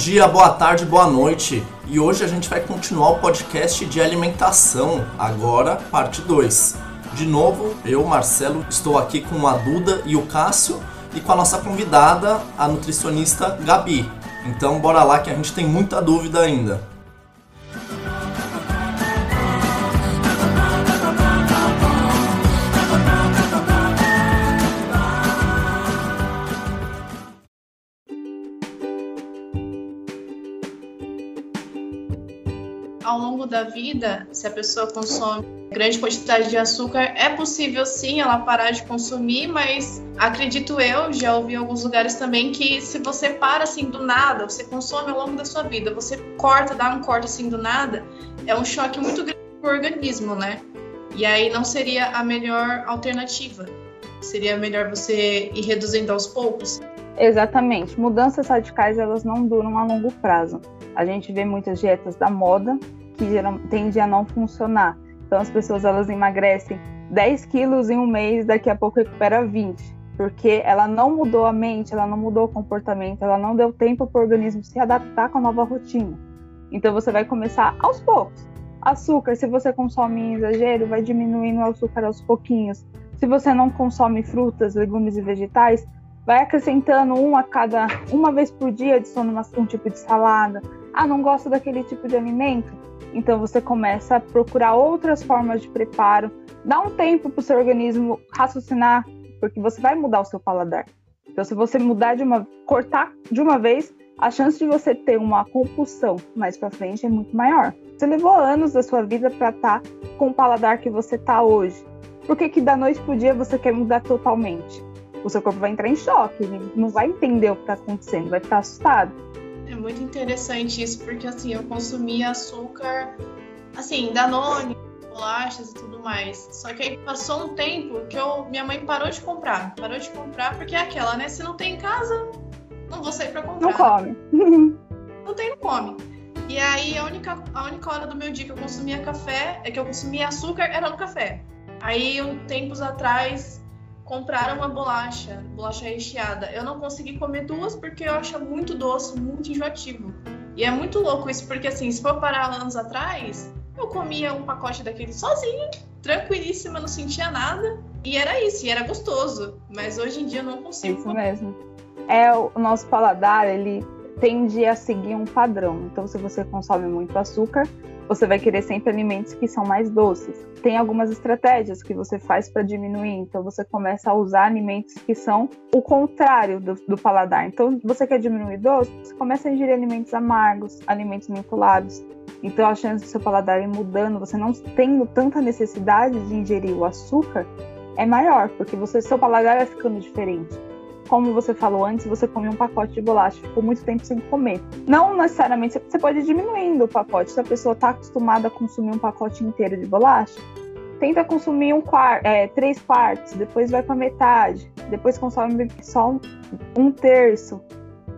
dia, boa tarde, boa noite. E hoje a gente vai continuar o podcast de alimentação, agora parte 2. De novo, eu, Marcelo, estou aqui com a Duda e o Cássio e com a nossa convidada, a nutricionista Gabi. Então bora lá que a gente tem muita dúvida ainda. Longo da vida, se a pessoa consome grande quantidade de açúcar, é possível sim ela parar de consumir, mas acredito eu, já ouvi em alguns lugares também, que se você para assim do nada, você consome ao longo da sua vida, você corta, dá um corte assim do nada, é um choque muito grande para o organismo, né? E aí não seria a melhor alternativa. Seria melhor você ir reduzindo aos poucos. Exatamente. Mudanças radicais elas não duram a longo prazo. A gente vê muitas dietas da moda que geral, tende a não funcionar. Então as pessoas elas emagrecem 10 quilos em um mês, daqui a pouco recupera 20, porque ela não mudou a mente, ela não mudou o comportamento, ela não deu tempo para o organismo se adaptar com a nova rotina. Então você vai começar aos poucos. Açúcar, se você consome em exagero, vai diminuindo o açúcar aos pouquinhos. Se você não consome frutas, legumes e vegetais, vai acrescentando um a cada uma vez por dia, adiciona um tipo de salada. Ah, não gosto daquele tipo de alimento? Então você começa a procurar outras formas de preparo, dá um tempo para o seu organismo raciocinar, porque você vai mudar o seu paladar. Então, se você mudar de uma, cortar de uma vez, a chance de você ter uma compulsão mais para frente é muito maior. Você levou anos da sua vida para estar tá com o paladar que você está hoje. Por que, que da noite para o dia você quer mudar totalmente? O seu corpo vai entrar em choque, não vai entender o que está acontecendo, vai ficar assustado. É muito interessante isso, porque assim, eu consumia açúcar, assim, Danone, bolachas e tudo mais. Só que aí passou um tempo que eu, minha mãe parou de comprar. Parou de comprar porque é aquela, né? Se não tem em casa, não vou sair pra comprar. Não come. não tem, não come. E aí a única, a única hora do meu dia que eu consumia café, é que eu consumia açúcar, era no café. Aí, um, tempos atrás, compraram uma bolacha, bolacha recheada. Eu não consegui comer duas porque eu acho muito doce, muito enjoativo. E é muito louco isso, porque assim, se for parar anos atrás, eu comia um pacote daquele sozinha, tranquilíssima, não sentia nada. E era isso, e era gostoso. Mas hoje em dia eu não consigo. Isso mesmo. É, o nosso paladar, ele tende a seguir um padrão. Então, se você consome muito açúcar, você vai querer sempre alimentos que são mais doces. Tem algumas estratégias que você faz para diminuir, então você começa a usar alimentos que são o contrário do, do, paladar. Então, você quer diminuir doce, você começa a ingerir alimentos amargos, alimentos mentolados. Então, a chance do seu paladar ir mudando, você não tendo tanta necessidade de ingerir o açúcar, é maior, porque você, seu paladar vai ficando diferente como você falou antes, você comia um pacote de bolacha, ficou muito tempo sem comer. Não necessariamente, você pode ir diminuindo o pacote. Se a pessoa está acostumada a consumir um pacote inteiro de bolacha, tenta consumir um quarto, é, três quartos, depois vai para metade, depois consome só um, um terço,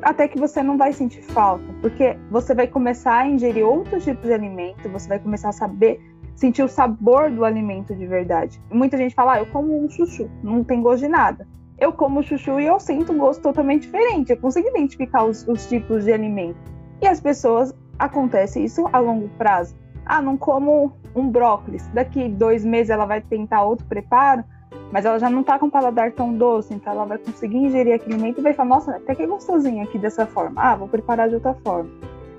até que você não vai sentir falta, porque você vai começar a ingerir outros tipos de alimento, você vai começar a saber sentir o sabor do alimento de verdade. Muita gente fala, ah, eu como um chuchu, não tem gosto de nada eu como chuchu e eu sinto um gosto totalmente diferente. Eu consigo identificar os, os tipos de alimento. E as pessoas, acontece isso a longo prazo. Ah, não como um brócolis. Daqui dois meses ela vai tentar outro preparo, mas ela já não tá com paladar tão doce, então ela vai conseguir ingerir aquele alimento e vai falar, nossa, até que é gostosinho aqui dessa forma. Ah, vou preparar de outra forma.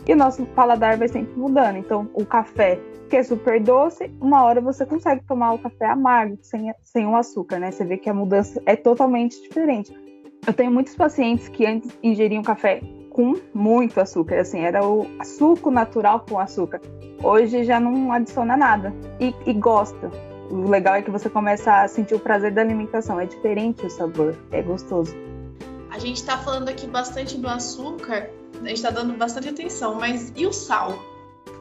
E o nosso paladar vai sempre mudando. Então, o café que é super doce, uma hora você consegue tomar o café amargo, sem, sem o açúcar, né? Você vê que a mudança é totalmente diferente. Eu tenho muitos pacientes que antes ingeriam café com muito açúcar, assim, era o suco natural com açúcar. Hoje já não adiciona nada e, e gosta. O legal é que você começa a sentir o prazer da alimentação, é diferente o sabor, é gostoso. A gente está falando aqui bastante do açúcar, a gente está dando bastante atenção, mas e o sal?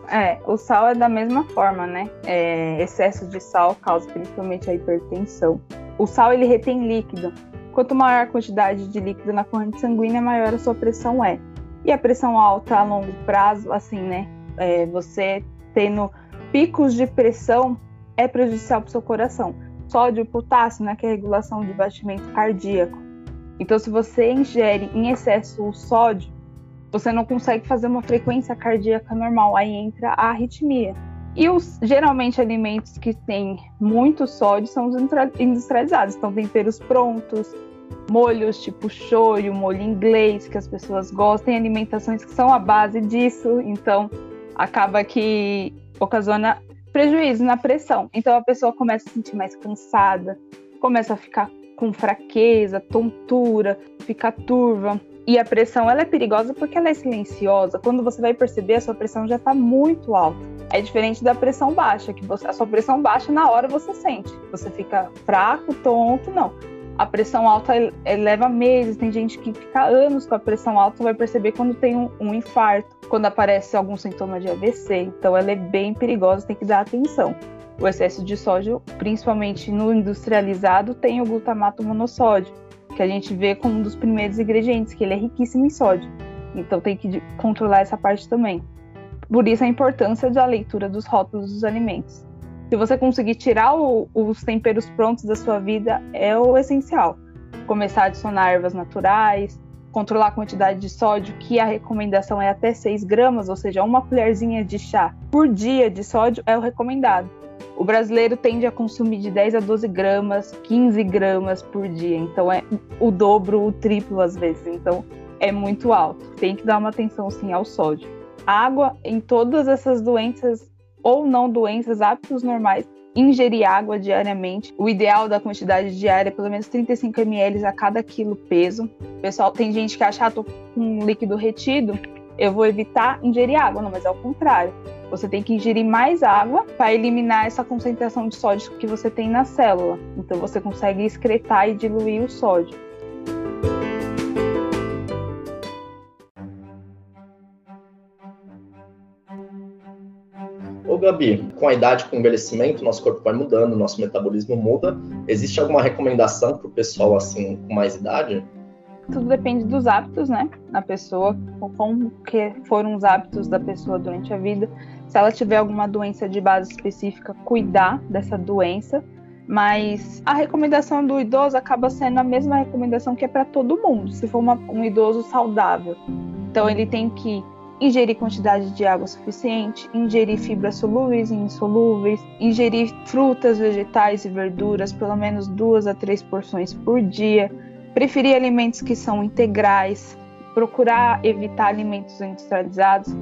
É, o sal é da mesma forma, né? É, excesso de sal causa principalmente a hipertensão. O sal ele retém líquido. Quanto maior a quantidade de líquido na corrente sanguínea, maior a sua pressão é. E a pressão alta a longo prazo, assim, né? É, você tendo picos de pressão é prejudicial para o seu coração. Sódio e potássio, né? Que é a regulação de batimento cardíaco. Então, se você ingere em excesso o sódio, você não consegue fazer uma frequência cardíaca normal, aí entra a arritmia. E os geralmente alimentos que têm muito sódio são os industrializados, então temperos prontos, molhos tipo shoyu, molho inglês que as pessoas gostam, tem alimentações que são a base disso, então acaba que ocasiona prejuízo na pressão. Então a pessoa começa a se sentir mais cansada, começa a ficar com fraqueza, tontura, fica turva. E a pressão ela é perigosa porque ela é silenciosa. Quando você vai perceber, a sua pressão já está muito alta. É diferente da pressão baixa, que você, a sua pressão baixa na hora você sente. Você fica fraco, tonto, não. A pressão alta leva meses, tem gente que fica anos com a pressão alta, vai perceber quando tem um, um infarto, quando aparece algum sintoma de AVC. Então ela é bem perigosa, tem que dar atenção. O excesso de sódio, principalmente no industrializado, tem o glutamato monossódio, que a gente vê como um dos primeiros ingredientes, que ele é riquíssimo em sódio. Então tem que controlar essa parte também. Por isso a importância da leitura dos rótulos dos alimentos. Se você conseguir tirar o, os temperos prontos da sua vida, é o essencial. Começar a adicionar ervas naturais, controlar a quantidade de sódio, que a recomendação é até 6 gramas, ou seja, uma colherzinha de chá por dia de sódio é o recomendado. O brasileiro tende a consumir de 10 a 12 gramas, 15 gramas por dia. Então é o dobro, o triplo às vezes. Então é muito alto. Tem que dar uma atenção sim ao sódio. Água em todas essas doenças ou não doenças, hábitos normais, ingerir água diariamente. O ideal da quantidade diária é pelo menos 35 ml a cada quilo peso. Pessoal, tem gente que acha, ah, tô com um líquido retido, eu vou evitar ingerir água. Não, mas é o contrário. Você tem que ingerir mais água para eliminar essa concentração de sódio que você tem na célula. Então você consegue excretar e diluir o sódio. Ô Gabi, com a idade, com o envelhecimento, nosso corpo vai mudando, nosso metabolismo muda. Existe alguma recomendação para o pessoal assim com mais idade? tudo depende dos hábitos, né? Da pessoa, como que foram os hábitos da pessoa durante a vida. Se ela tiver alguma doença de base específica, cuidar dessa doença. Mas a recomendação do idoso acaba sendo a mesma recomendação que é para todo mundo, se for uma, um idoso saudável. Então ele tem que ingerir quantidade de água suficiente, ingerir fibras solúveis e insolúveis, ingerir frutas, vegetais e verduras, pelo menos duas a três porções por dia, preferir alimentos que são integrais, procurar evitar alimentos industrializados,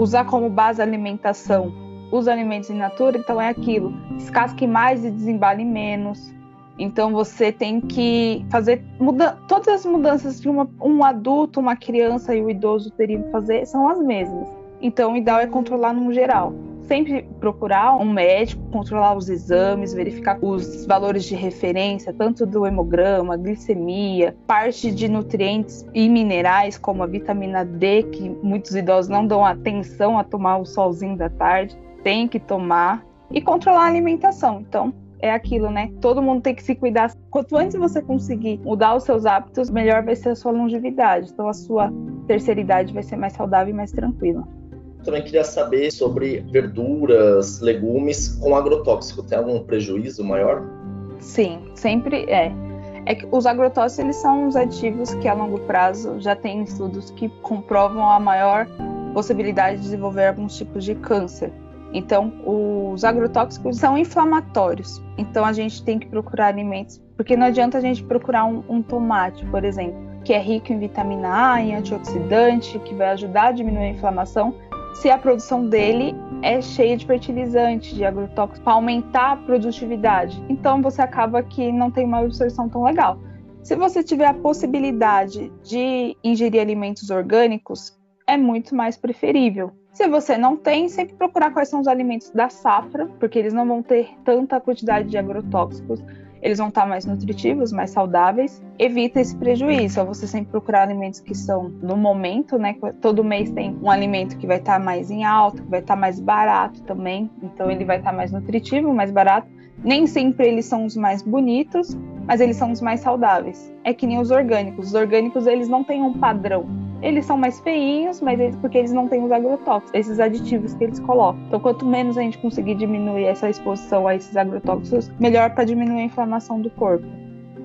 usar como base a alimentação os alimentos in natura, então é aquilo, descasque mais e desembale menos. Então você tem que fazer muda todas as mudanças que uma, um adulto, uma criança e o idoso teriam que fazer são as mesmas. Então o ideal é controlar no geral sempre procurar um médico, controlar os exames, verificar os valores de referência, tanto do hemograma, glicemia, parte de nutrientes e minerais, como a vitamina D, que muitos idosos não dão atenção a tomar o solzinho da tarde, tem que tomar, e controlar a alimentação. Então, é aquilo, né? Todo mundo tem que se cuidar. Quanto antes você conseguir mudar os seus hábitos, melhor vai ser a sua longevidade. Então, a sua terceira idade vai ser mais saudável e mais tranquila. Também queria saber sobre verduras, legumes com agrotóxico. Tem algum prejuízo maior? Sim, sempre é. É que os agrotóxicos eles são os aditivos que a longo prazo já tem estudos que comprovam a maior possibilidade de desenvolver alguns tipos de câncer. Então, os agrotóxicos são inflamatórios. Então, a gente tem que procurar alimentos, porque não adianta a gente procurar um, um tomate, por exemplo, que é rico em vitamina A, em antioxidante, que vai ajudar a diminuir a inflamação, se a produção dele é cheia de fertilizante, de agrotóxicos, para aumentar a produtividade. Então você acaba que não tem uma absorção tão legal. Se você tiver a possibilidade de ingerir alimentos orgânicos, é muito mais preferível. Se você não tem, sempre procurar quais são os alimentos da safra, porque eles não vão ter tanta quantidade de agrotóxicos eles vão estar mais nutritivos, mais saudáveis. Evita esse prejuízo. É você sempre procurar alimentos que são no momento, né? Todo mês tem um alimento que vai estar mais em alta, que vai estar mais barato também. Então ele vai estar mais nutritivo, mais barato. Nem sempre eles são os mais bonitos, mas eles são os mais saudáveis. É que nem os orgânicos. Os orgânicos eles não têm um padrão. Eles são mais feinhos, mas eles, porque eles não têm os agrotóxicos, esses aditivos que eles colocam. Então, quanto menos a gente conseguir diminuir essa exposição a esses agrotóxicos, melhor para diminuir a inflamação do corpo.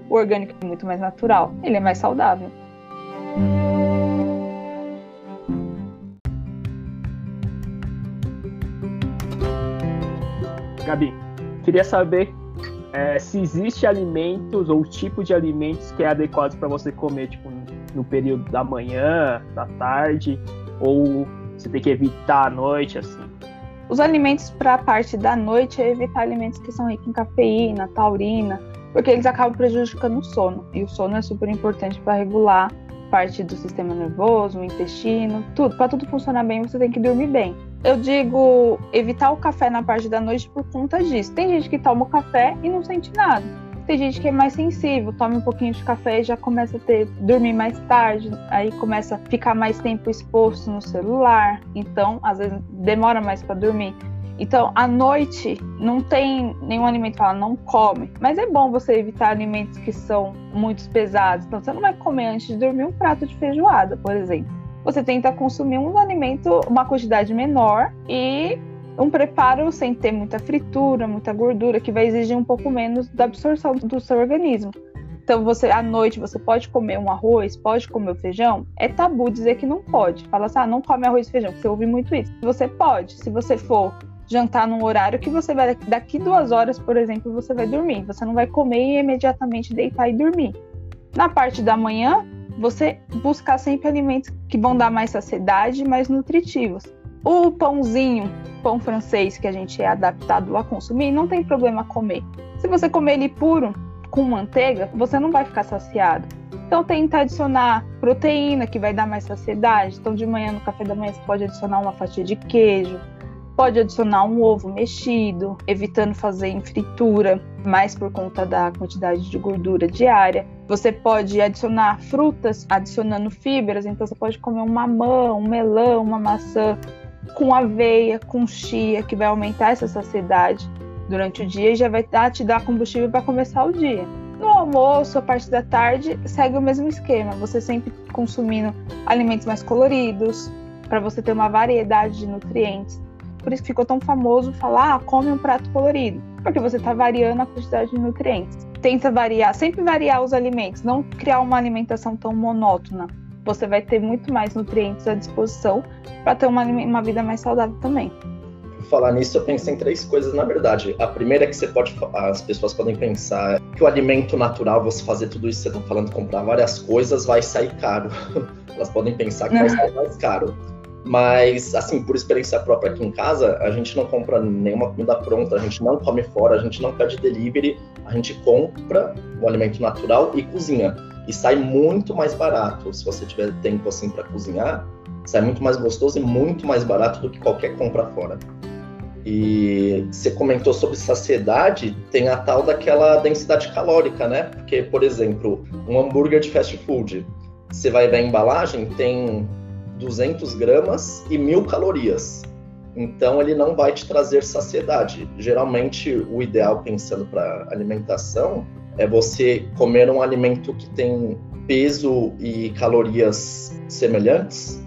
O orgânico é muito mais natural, ele é mais saudável. Gabi, queria saber é, se existe alimentos ou tipo de alimentos que é adequado para você comer, tipo, no período da manhã, da tarde, ou você tem que evitar à noite, assim. Os alimentos para a parte da noite é evitar alimentos que são ricos em cafeína, taurina, porque eles acabam prejudicando o sono. E o sono é super importante para regular parte do sistema nervoso, o intestino, tudo. Para tudo funcionar bem, você tem que dormir bem. Eu digo evitar o café na parte da noite por conta disso. Tem gente que toma o café e não sente nada. Tem gente que é mais sensível, toma um pouquinho de café e já começa a ter dormir mais tarde, aí começa a ficar mais tempo exposto no celular, então às vezes demora mais para dormir. Então, à noite, não tem nenhum alimento que fala não come. Mas é bom você evitar alimentos que são muito pesados. Então, você não vai comer antes de dormir um prato de feijoada, por exemplo. Você tenta consumir um alimento, uma quantidade menor e um preparo sem ter muita fritura, muita gordura, que vai exigir um pouco menos da absorção do seu organismo. Então, você à noite você pode comer um arroz, pode comer feijão. É tabu dizer que não pode. Fala assim, ah, não come arroz e feijão. Você ouve muito isso. Você pode, se você for jantar num horário que você vai daqui duas horas, por exemplo, você vai dormir. Você não vai comer e imediatamente deitar e dormir. Na parte da manhã, você buscar sempre alimentos que vão dar mais saciedade, mais nutritivos. O pãozinho, pão francês que a gente é adaptado a consumir, não tem problema comer. Se você comer ele puro, com manteiga, você não vai ficar saciado. Então tenta adicionar proteína que vai dar mais saciedade. Então de manhã no café da manhã você pode adicionar uma fatia de queijo, Pode adicionar um ovo mexido, evitando fazer em fritura, mais por conta da quantidade de gordura diária. Você pode adicionar frutas, adicionando fibras, então você pode comer um mamão, um melão, uma maçã com aveia, com chia, que vai aumentar essa saciedade durante o dia e já vai te dar combustível para começar o dia. No almoço, a parte da tarde, segue o mesmo esquema. Você sempre consumindo alimentos mais coloridos, para você ter uma variedade de nutrientes por isso que ficou tão famoso falar, ah, come um prato colorido, porque você está variando a quantidade de nutrientes. Tenta variar, sempre variar os alimentos, não criar uma alimentação tão monótona. Você vai ter muito mais nutrientes à disposição para ter uma, uma vida mais saudável também falar nisso, eu pensei em três coisas, na verdade. A primeira é que você pode, as pessoas podem pensar que o alimento natural, você fazer tudo isso você está falando, comprar várias coisas, vai sair caro. Elas podem pensar que vai sair mais caro. Mas, assim, por experiência própria aqui em casa, a gente não compra nenhuma comida pronta, a gente não come fora, a gente não pede delivery, a gente compra o alimento natural e cozinha. E sai muito mais barato. Se você tiver tempo assim para cozinhar, sai muito mais gostoso e muito mais barato do que qualquer compra fora. E você comentou sobre saciedade, tem a tal daquela densidade calórica, né? Porque, por exemplo, um hambúrguer de fast food, você vai ver a embalagem, tem 200 gramas e 1000 calorias. Então ele não vai te trazer saciedade. Geralmente o ideal pensando para alimentação é você comer um alimento que tem peso e calorias semelhantes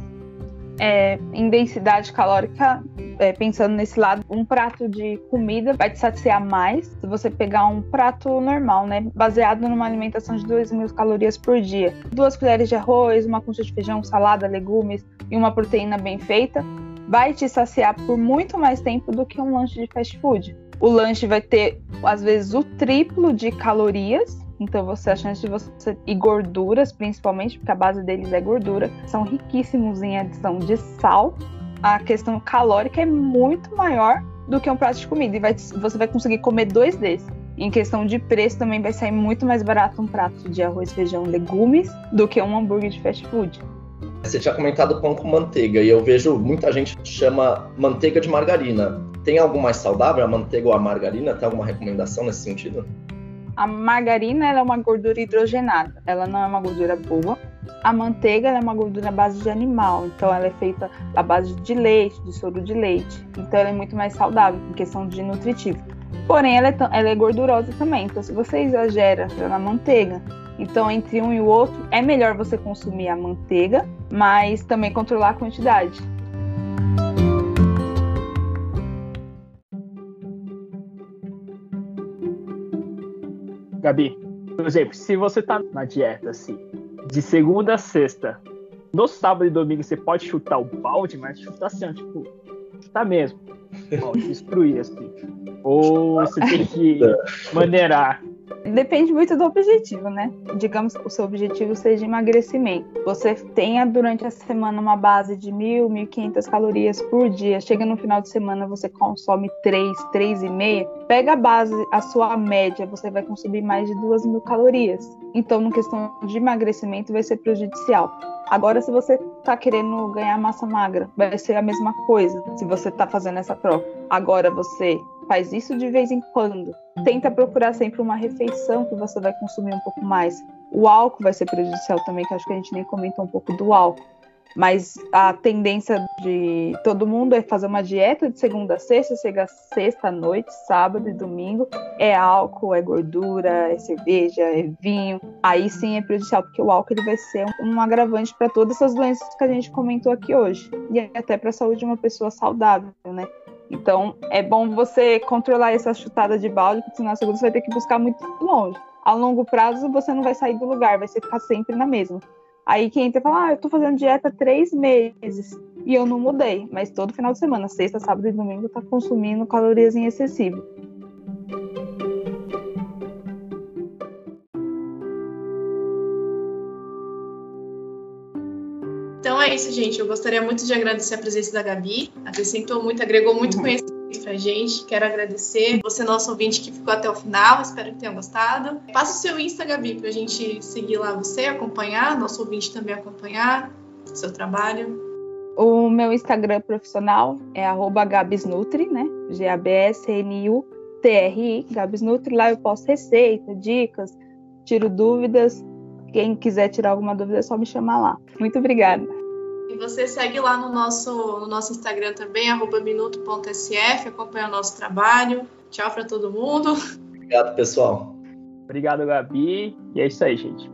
é, em densidade calórica, é, pensando nesse lado, um prato de comida vai te saciar mais se você pegar um prato normal, né? Baseado numa alimentação de 2 mil calorias por dia. Duas colheres de arroz, uma concha de feijão, salada, legumes e uma proteína bem feita, vai te saciar por muito mais tempo do que um lanche de fast food. O lanche vai ter, às vezes, o triplo de calorias então você a chance de você e gorduras, principalmente, porque a base deles é gordura, são riquíssimos em adição de sal. A questão calórica é muito maior do que um prato de comida e vai, você vai conseguir comer dois desses. Em questão de preço, também vai sair muito mais barato um prato de arroz, feijão, legumes do que um hambúrguer de fast food. Você tinha comentado pão com manteiga e eu vejo muita gente chama manteiga de margarina. Tem algo mais saudável, a manteiga ou a margarina? Tem alguma recomendação nesse sentido? A margarina é uma gordura hidrogenada, ela não é uma gordura boa. A manteiga é uma gordura à base de animal, então ela é feita à base de leite, de soro de leite. Então ela é muito mais saudável em questão de nutritivo. Porém, ela é, ela é gordurosa também. Então, se você exagera na manteiga, então entre um e o outro, é melhor você consumir a manteiga, mas também controlar a quantidade. Gabi, por exemplo, se você tá na dieta assim, de segunda a sexta, no sábado e domingo você pode chutar o balde, mas chutar assim, ó, tipo, chutar mesmo. Bom, destruir, assim. Ou você tem que maneirar. Depende muito do objetivo, né? Digamos que o seu objetivo seja emagrecimento. Você tenha durante a semana uma base de 1.000, 1.500 calorias por dia. Chega no final de semana, você consome 3, 3,5. Pega a base, a sua média, você vai consumir mais de 2.000 calorias. Então, no questão de emagrecimento, vai ser prejudicial. Agora, se você está querendo ganhar massa magra, vai ser a mesma coisa se você está fazendo essa troca. Agora, você faz isso de vez em quando. Tenta procurar sempre uma refeição que você vai consumir um pouco mais. O álcool vai ser prejudicial também, que acho que a gente nem comentou um pouco do álcool. Mas a tendência de todo mundo é fazer uma dieta de segunda a sexta, chega sexta noite, sábado e domingo, é álcool, é gordura, é cerveja, é vinho. Aí sim é prejudicial, porque o álcool ele vai ser um agravante para todas essas doenças que a gente comentou aqui hoje. E até para a saúde de uma pessoa saudável, né? Então, é bom você controlar essa chutada de balde, porque senão você vai ter que buscar muito longe. A longo prazo, você não vai sair do lugar, vai ficar sempre na mesma. Aí quem entra fala, ah, eu tô fazendo dieta três meses e eu não mudei, mas todo final de semana, sexta, sábado e domingo, tá consumindo calorias em excessivo. Então é isso, gente. Eu gostaria muito de agradecer a presença da Gabi. Acrescentou muito, agregou muito uhum. Conhecimento pra gente. Quero agradecer você, nosso ouvinte, que ficou até o final. Espero que tenham gostado. Passa o seu Insta, Gabi, pra gente seguir lá você, acompanhar, nosso ouvinte também acompanhar seu trabalho. O meu Instagram profissional é gabisnutri, né? G-A-B-S-N-U-T-R-I, Gabisnutri. Lá eu posto receita, dicas, tiro dúvidas. Quem quiser tirar alguma dúvida é só me chamar lá. Muito obrigada. E você segue lá no nosso, no nosso Instagram também, minuto.sf, acompanha o nosso trabalho. Tchau para todo mundo. Obrigado, pessoal. Obrigado, Gabi. E é isso aí, gente.